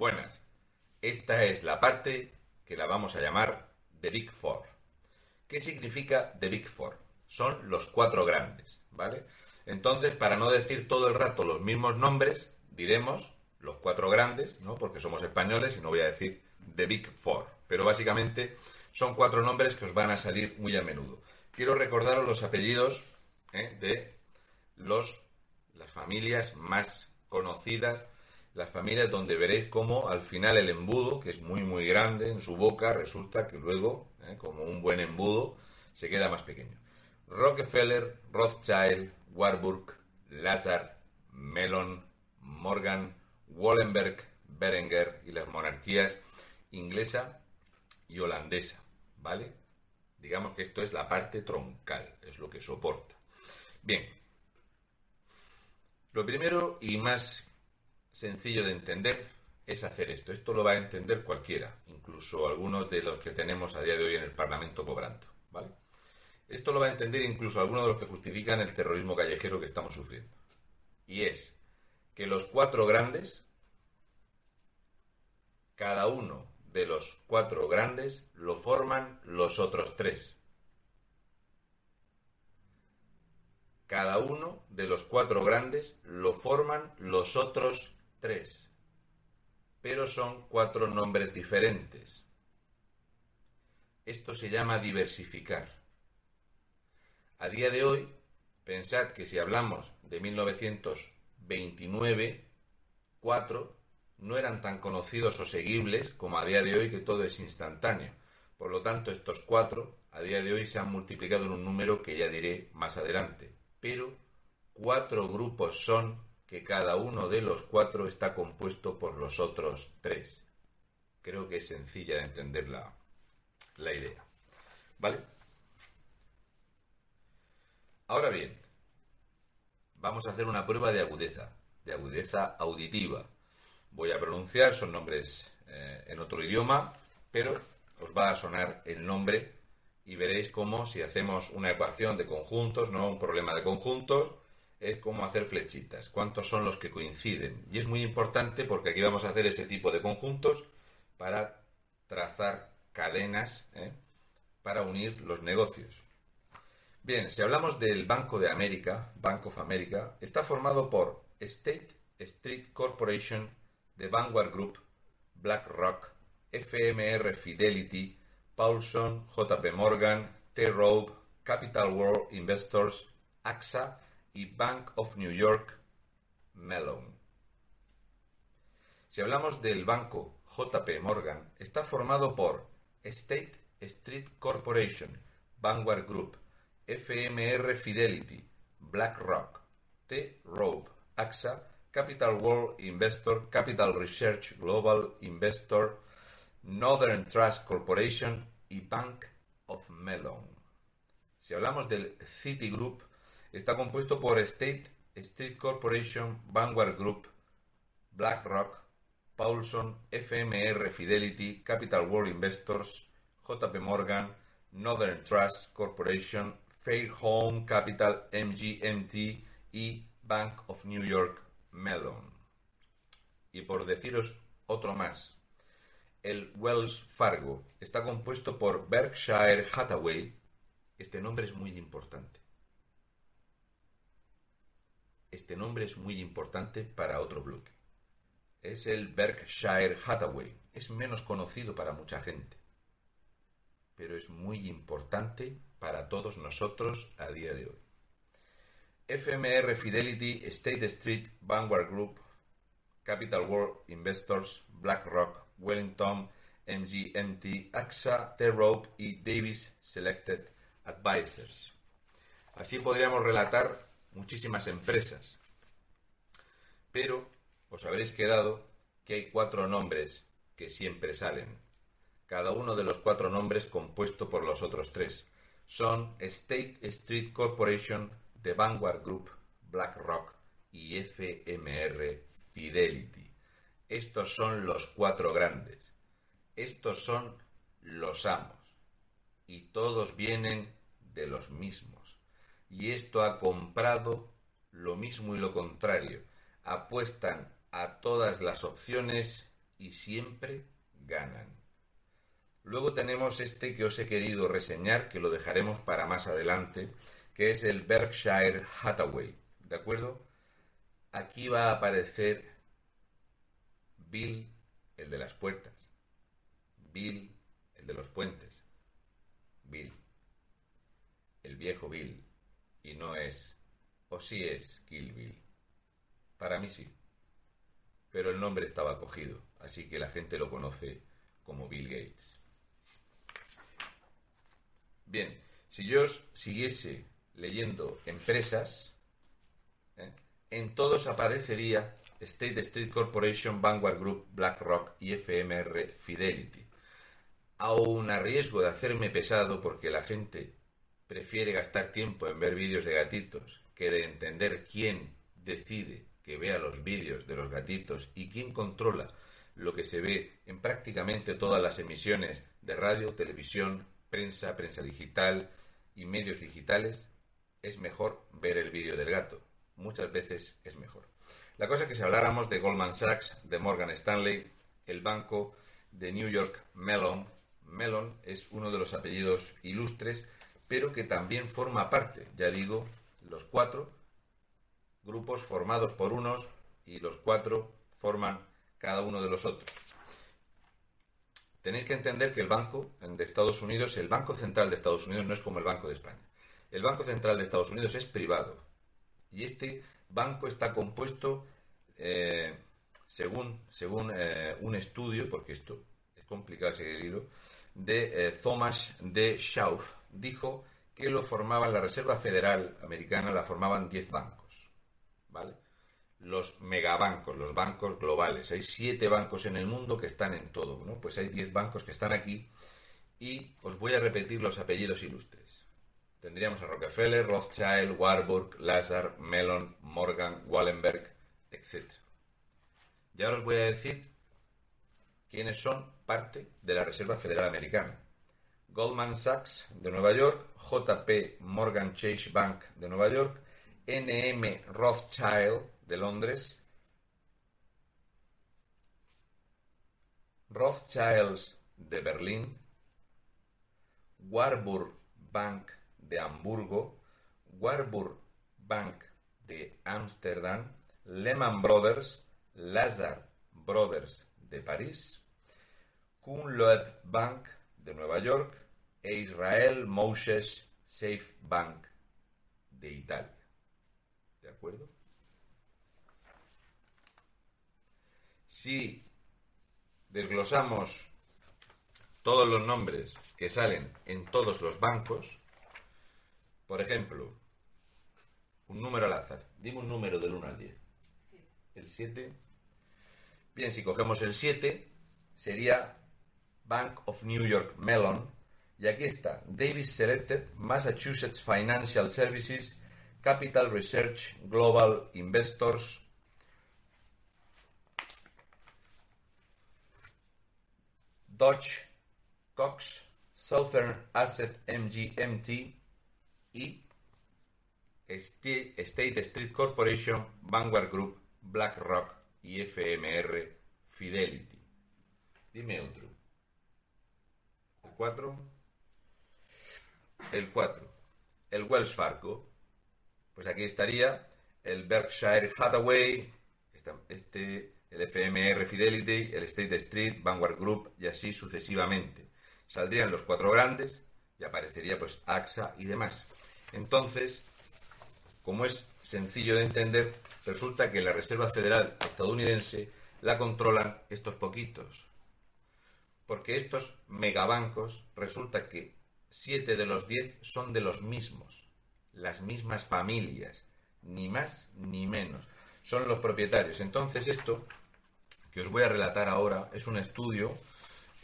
Buenas. Esta es la parte que la vamos a llamar The Big Four. ¿Qué significa The Big Four? Son los cuatro grandes, ¿vale? Entonces, para no decir todo el rato los mismos nombres, diremos los cuatro grandes, ¿no? Porque somos españoles y no voy a decir The Big Four. Pero básicamente son cuatro nombres que os van a salir muy a menudo. Quiero recordaros los apellidos ¿eh? de los, las familias más conocidas las familias donde veréis cómo al final el embudo, que es muy muy grande en su boca, resulta que luego, eh, como un buen embudo, se queda más pequeño. Rockefeller, Rothschild, Warburg, Lazar, Mellon, Morgan, Wallenberg, Berenguer y las monarquías inglesa y holandesa, ¿vale? Digamos que esto es la parte troncal, es lo que soporta. Bien, lo primero y más sencillo de entender es hacer esto. Esto lo va a entender cualquiera, incluso algunos de los que tenemos a día de hoy en el Parlamento cobrando. ¿vale? Esto lo va a entender incluso algunos de los que justifican el terrorismo callejero que estamos sufriendo. Y es que los cuatro grandes, cada uno de los cuatro grandes lo forman los otros tres. Cada uno de los cuatro grandes lo forman los otros tres, pero son cuatro nombres diferentes. Esto se llama diversificar. A día de hoy, pensad que si hablamos de 1929, cuatro no eran tan conocidos o seguibles como a día de hoy que todo es instantáneo. Por lo tanto, estos cuatro a día de hoy se han multiplicado en un número que ya diré más adelante. Pero cuatro grupos son que cada uno de los cuatro está compuesto por los otros tres. Creo que es sencilla de entender la, la idea. ¿Vale? Ahora bien, vamos a hacer una prueba de agudeza, de agudeza auditiva. Voy a pronunciar, son nombres eh, en otro idioma, pero os va a sonar el nombre y veréis cómo si hacemos una ecuación de conjuntos, no un problema de conjuntos, es como hacer flechitas, cuántos son los que coinciden. Y es muy importante porque aquí vamos a hacer ese tipo de conjuntos para trazar cadenas ¿eh? para unir los negocios. Bien, si hablamos del Banco de América, Bank of America, está formado por State Street Corporation, The Vanguard Group, BlackRock, FMR Fidelity, Paulson, JP Morgan, T. Rowe, Capital World Investors, AXA y Bank of New York Mellon. Si hablamos del banco JP Morgan, está formado por State Street Corporation, Vanguard Group, FMR Fidelity, BlackRock, T. Rowe, AXA, Capital World Investor, Capital Research Global Investor, Northern Trust Corporation y Bank of Mellon. Si hablamos del Citigroup, Está compuesto por State Street Corporation, Vanguard Group, BlackRock, Paulson, FMR Fidelity, Capital World Investors, JP Morgan, Northern Trust Corporation, Fairhome Capital, MGMT y Bank of New York Mellon. Y por deciros otro más, el Wells Fargo está compuesto por Berkshire Hathaway. Este nombre es muy importante. Este nombre es muy importante para otro bloque. Es el Berkshire Hathaway. Es menos conocido para mucha gente, pero es muy importante para todos nosotros a día de hoy. FMR Fidelity, State Street, Vanguard Group, Capital World Investors, BlackRock, Wellington, MGMT, AXA, T. Rowe y Davis Selected Advisors. Así podríamos relatar muchísimas empresas. Pero os habréis quedado que hay cuatro nombres que siempre salen. Cada uno de los cuatro nombres compuesto por los otros tres. Son State Street Corporation, The Vanguard Group, BlackRock y FMR Fidelity. Estos son los cuatro grandes. Estos son los amos. Y todos vienen de los mismos. Y esto ha comprado lo mismo y lo contrario. Apuestan a todas las opciones y siempre ganan. Luego tenemos este que os he querido reseñar, que lo dejaremos para más adelante, que es el Berkshire Hathaway. ¿De acuerdo? Aquí va a aparecer Bill, el de las puertas. Bill, el de los puentes. Bill. El viejo Bill. Y no es, o sí es Kill Bill. Para mí sí. Pero el nombre estaba cogido, así que la gente lo conoce como Bill Gates. Bien, si yo siguiese leyendo empresas, ¿eh? en todos aparecería State Street Corporation, Vanguard Group, BlackRock y FMR Fidelity. Aún a riesgo de hacerme pesado porque la gente prefiere gastar tiempo en ver vídeos de gatitos que de entender quién decide que vea los vídeos de los gatitos y quién controla lo que se ve en prácticamente todas las emisiones de radio, televisión, prensa, prensa digital y medios digitales, es mejor ver el vídeo del gato. Muchas veces es mejor. La cosa que si habláramos de Goldman Sachs, de Morgan Stanley, el banco de New York Mellon, Mellon es uno de los apellidos ilustres, pero que también forma parte, ya digo, los cuatro grupos formados por unos y los cuatro forman cada uno de los otros. Tenéis que entender que el Banco de Estados Unidos, el Banco Central de Estados Unidos, no es como el Banco de España. El Banco Central de Estados Unidos es privado. Y este banco está compuesto, eh, según, según eh, un estudio, porque esto es complicado seguir de eh, Thomas D. Schauf, dijo que lo formaban la Reserva Federal Americana, la formaban 10 bancos. ¿Vale? Los megabancos, los bancos globales. Hay siete bancos en el mundo que están en todo, ¿no? Pues hay 10 bancos que están aquí y os voy a repetir los apellidos ilustres. Tendríamos a Rockefeller, Rothschild, Warburg, Lazar, Mellon, Morgan, Wallenberg, etc. Y ahora os voy a decir quiénes son parte de la Reserva Federal Americana. Goldman Sachs de Nueva York, JP Morgan Chase Bank de Nueva York, NM Rothschild de Londres, Rothschilds de Berlín, Warburg Bank de Hamburgo, Warburg Bank de Ámsterdam, Lehman Brothers, Lazar Brothers de París, Loeb Bank de Nueva York e Israel Moses Safe Bank de Italia. ¿De acuerdo? Si desglosamos todos los nombres que salen en todos los bancos, por ejemplo, un número al azar. Dime un número del 1 al 10. El 7. Bien, si cogemos el 7, sería Bank of New York Mellon. Y aquí está, Davis Selected, Massachusetts Financial Services, Capital Research, Global Investors, Dodge, Cox, Southern Asset MGMT, y State Street Corporation, Vanguard Group, BlackRock y FMR Fidelity. Dime otro. El 4. El 4. El Wells Fargo. Pues aquí estaría el Berkshire Hathaway, este, el FMR Fidelity, el State Street, Vanguard Group y así sucesivamente. Saldrían los cuatro grandes y aparecería pues AXA y demás. Entonces, como es sencillo de entender, resulta que la Reserva Federal estadounidense la controlan estos poquitos. Porque estos megabancos resulta que siete de los diez son de los mismos, las mismas familias, ni más ni menos. son los propietarios. Entonces esto que os voy a relatar ahora es un estudio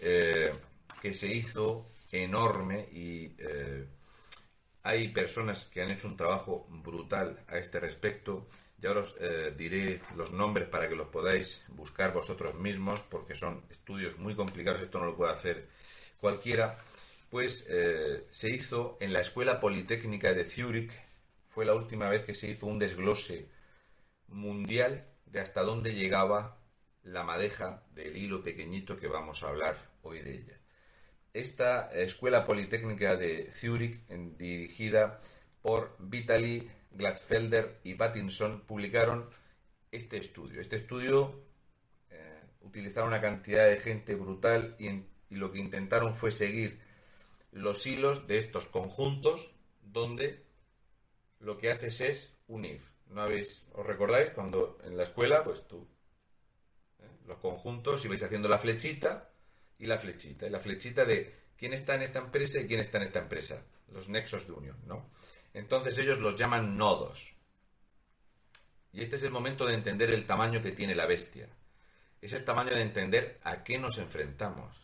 eh, que se hizo enorme y eh, hay personas que han hecho un trabajo brutal a este respecto. Ya os eh, diré los nombres para que los podáis buscar vosotros mismos, porque son estudios muy complicados, esto no lo puede hacer cualquiera. Pues se hizo en la Escuela Politécnica de Zúrich, fue la última vez que se hizo un desglose mundial de hasta dónde llegaba la madeja del hilo pequeñito que vamos a hablar hoy de ella. Esta Escuela Politécnica de Zurich, dirigida por Vitaly Gladfelder y Pattinson, publicaron este estudio. Este estudio eh, utilizaron una cantidad de gente brutal y, lo que intentaron fue seguir los hilos de estos conjuntos donde lo que haces es unir. ¿No habéis, os recordáis cuando en la escuela, pues tú los conjuntos y vais haciendo la flechita y la flechita. Y la flechita de quién está en esta empresa y quién está en esta empresa. Los nexos de unión, ¿no? Entonces ellos los llaman nodos. Y este es el momento de entender el tamaño que tiene la bestia. Es el tamaño de entender a qué nos enfrentamos.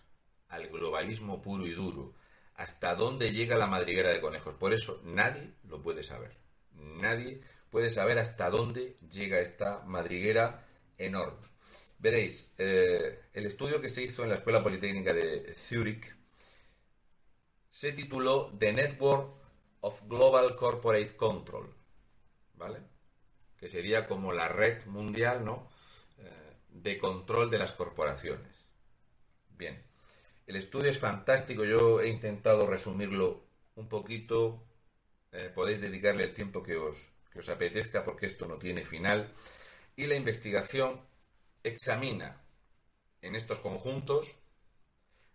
Al globalismo puro y duro. Hasta dónde llega la madriguera de conejos. Por eso nadie lo puede saber. Nadie puede saber hasta dónde llega esta madriguera enorme. Veréis, eh, el estudio que se hizo en la Escuela Politécnica de Zurich se tituló The Network of Global Corporate Control, ¿vale? Que sería como la red mundial, ¿no? Eh, de control de las corporaciones. Bien, el estudio es fantástico, yo he intentado resumirlo un poquito, eh, podéis dedicarle el tiempo que os, que os apetezca porque esto no tiene final. Y la investigación examina en estos conjuntos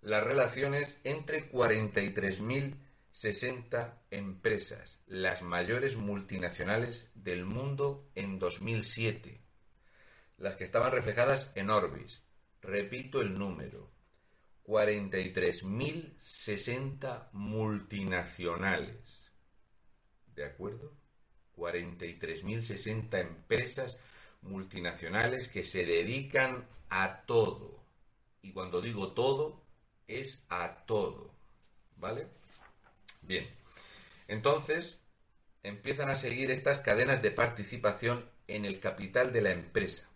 las relaciones entre 43.060 empresas, las mayores multinacionales del mundo en 2007, las que estaban reflejadas en Orbis. Repito el número, 43.060 multinacionales. ¿De acuerdo? 43.060 empresas multinacionales que se dedican a todo. Y cuando digo todo, es a todo. ¿Vale? Bien. Entonces, empiezan a seguir estas cadenas de participación en el capital de la empresa.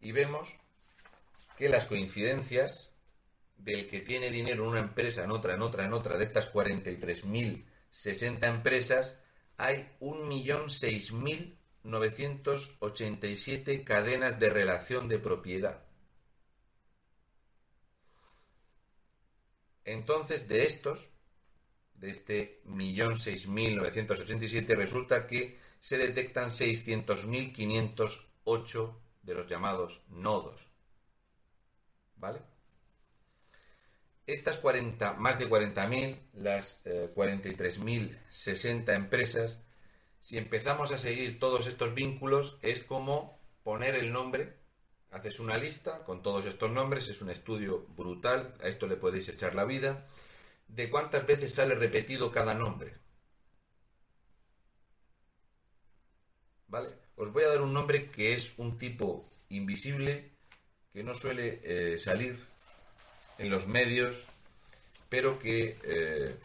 Y vemos que las coincidencias del que tiene dinero en una empresa, en otra, en otra, en otra, de estas 43.060 empresas, hay 1.006.000 987 cadenas de relación de propiedad. Entonces, de estos, de este millón seis mil novecientos ochenta y siete, resulta que se detectan 600.508 de los llamados nodos. ¿Vale? Estas 40, más de 40.000, las eh, 43.060 empresas, si empezamos a seguir todos estos vínculos, es como poner el nombre, haces una lista con todos estos nombres, es un estudio brutal, a esto le podéis echar la vida, de cuántas veces sale repetido cada nombre. ¿Vale? Os voy a dar un nombre que es un tipo invisible, que no suele eh, salir en los medios, pero que eh,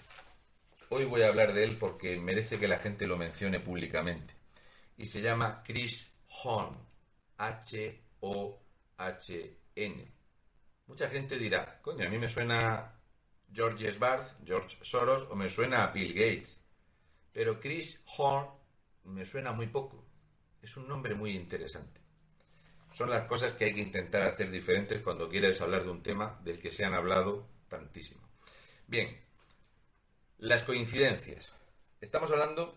Hoy voy a hablar de él porque merece que la gente lo mencione públicamente. Y se llama Chris Horn. H-O-H-N. Mucha gente dirá, coño, a mí me suena George Barth, George Soros o me suena a Bill Gates. Pero Chris Horn me suena muy poco. Es un nombre muy interesante. Son las cosas que hay que intentar hacer diferentes cuando quieres hablar de un tema del que se han hablado tantísimo. Bien, las coincidencias. Estamos hablando...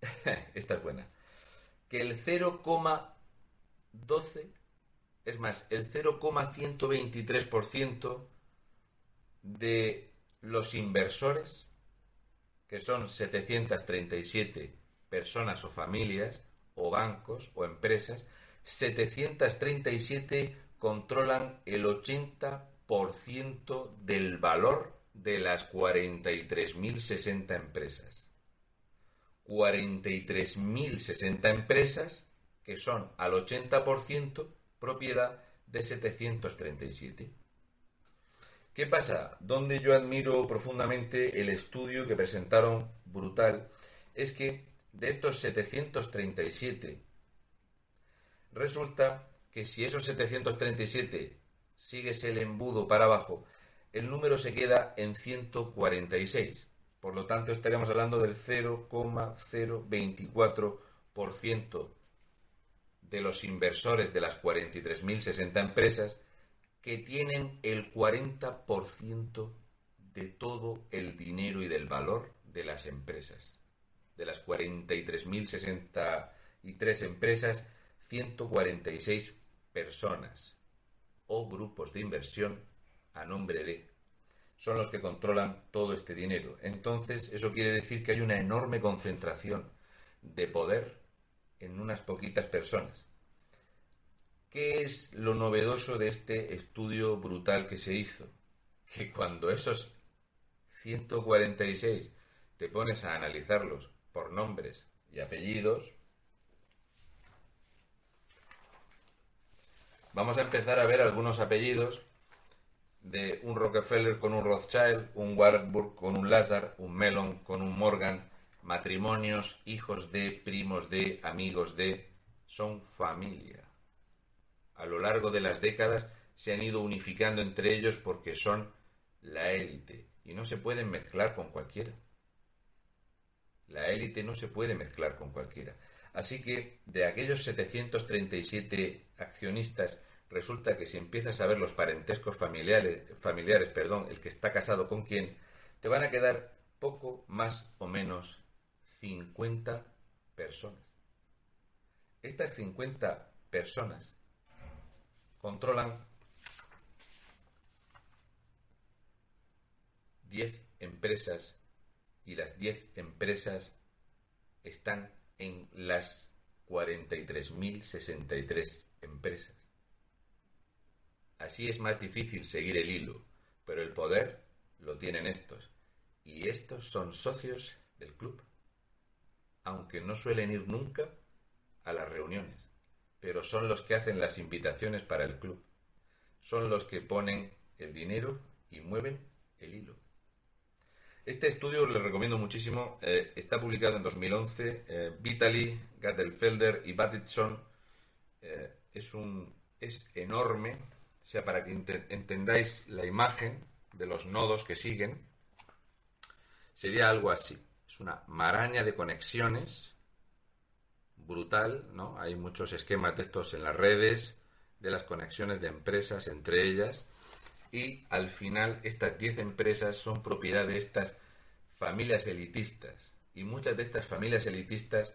Esta es buena. Que el 0,12, es más, el 0,123% de los inversores, que son 737 personas o familias, o bancos o empresas, 737 controlan el 80% del valor de las 43.060 empresas. 43.060 empresas que son al 80% propiedad de 737. ¿Qué pasa? Donde yo admiro profundamente el estudio que presentaron brutal es que de estos 737 resulta que si esos 737 sigues el embudo para abajo, el número se queda en 146. Por lo tanto, estaríamos hablando del 0,024% de los inversores de las 43.060 empresas que tienen el 40% de todo el dinero y del valor de las empresas. De las 43.063 empresas, 146 personas o grupos de inversión a nombre de son los que controlan todo este dinero. Entonces, eso quiere decir que hay una enorme concentración de poder en unas poquitas personas. ¿Qué es lo novedoso de este estudio brutal que se hizo? Que cuando esos 146 te pones a analizarlos por nombres y apellidos, vamos a empezar a ver algunos apellidos de un Rockefeller con un Rothschild, un Warburg con un Lazar, un Mellon con un Morgan, matrimonios, hijos de, primos de, amigos de, son familia. A lo largo de las décadas se han ido unificando entre ellos porque son la élite y no se pueden mezclar con cualquiera. La élite no se puede mezclar con cualquiera. Así que de aquellos 737 accionistas resulta que si empiezas a ver los parentescos familiares, familiares, perdón, el que está casado con quién, te van a quedar poco más o menos 50 personas. Estas 50 personas controlan 10 empresas y las 10 empresas están en las 43.063 empresas. Así es más difícil seguir el hilo, pero el poder lo tienen estos. Y estos son socios del club. Aunque no suelen ir nunca a las reuniones, pero son los que hacen las invitaciones para el club. Son los que ponen el dinero y mueven el hilo. Este estudio les recomiendo muchísimo. Eh, está publicado en 2011. Eh, Vitaly, Gattelfelder y Battitson. Eh, es, un, es enorme o sea, para que entendáis la imagen de los nodos que siguen, sería algo así. Es una maraña de conexiones brutal, ¿no? Hay muchos esquemas de estos en las redes, de las conexiones de empresas entre ellas, y al final estas 10 empresas son propiedad de estas familias elitistas. Y muchas de estas familias elitistas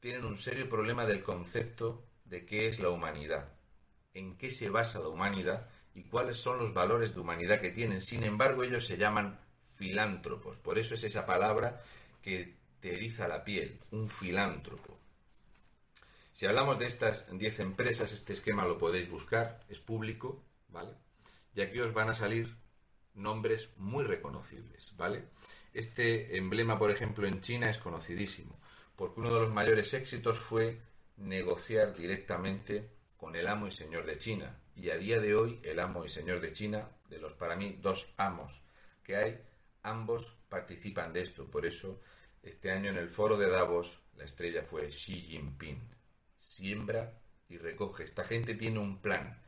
tienen un serio problema del concepto de qué es la humanidad en qué se basa la humanidad y cuáles son los valores de humanidad que tienen. Sin embargo, ellos se llaman filántropos. Por eso es esa palabra que te eriza la piel, un filántropo. Si hablamos de estas 10 empresas, este esquema lo podéis buscar, es público, ¿vale? Y aquí os van a salir nombres muy reconocibles, ¿vale? Este emblema, por ejemplo, en China es conocidísimo, porque uno de los mayores éxitos fue negociar directamente con el amo y señor de China. Y a día de hoy, el amo y señor de China, de los para mí dos amos que hay, ambos participan de esto. Por eso, este año en el foro de Davos, la estrella fue Xi Jinping. Siembra y recoge. Esta gente tiene un plan.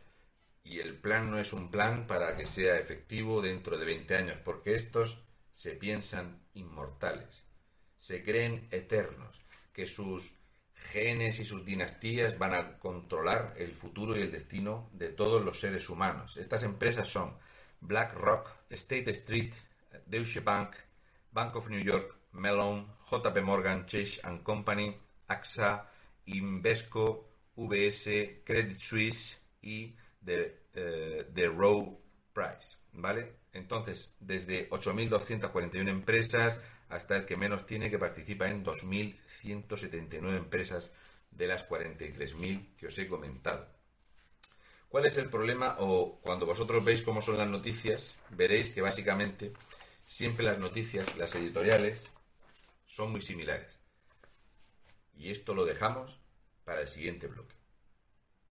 Y el plan no es un plan para que sea efectivo dentro de 20 años, porque estos se piensan inmortales, se creen eternos, que sus genes y sus dinastías van a controlar el futuro y el destino de todos los seres humanos. Estas empresas son BlackRock, State Street, Deutsche Bank, Bank of New York, Mellon, JP Morgan, Chase Company, AXA, Invesco, VS, Credit Suisse y The, uh, The Row Price, ¿vale? Entonces, desde 8.241 empresas, hasta el que menos tiene que participa en 2.179 empresas de las 43.000 que os he comentado. ¿Cuál es el problema? O cuando vosotros veis cómo son las noticias, veréis que básicamente siempre las noticias, las editoriales, son muy similares. Y esto lo dejamos para el siguiente bloque.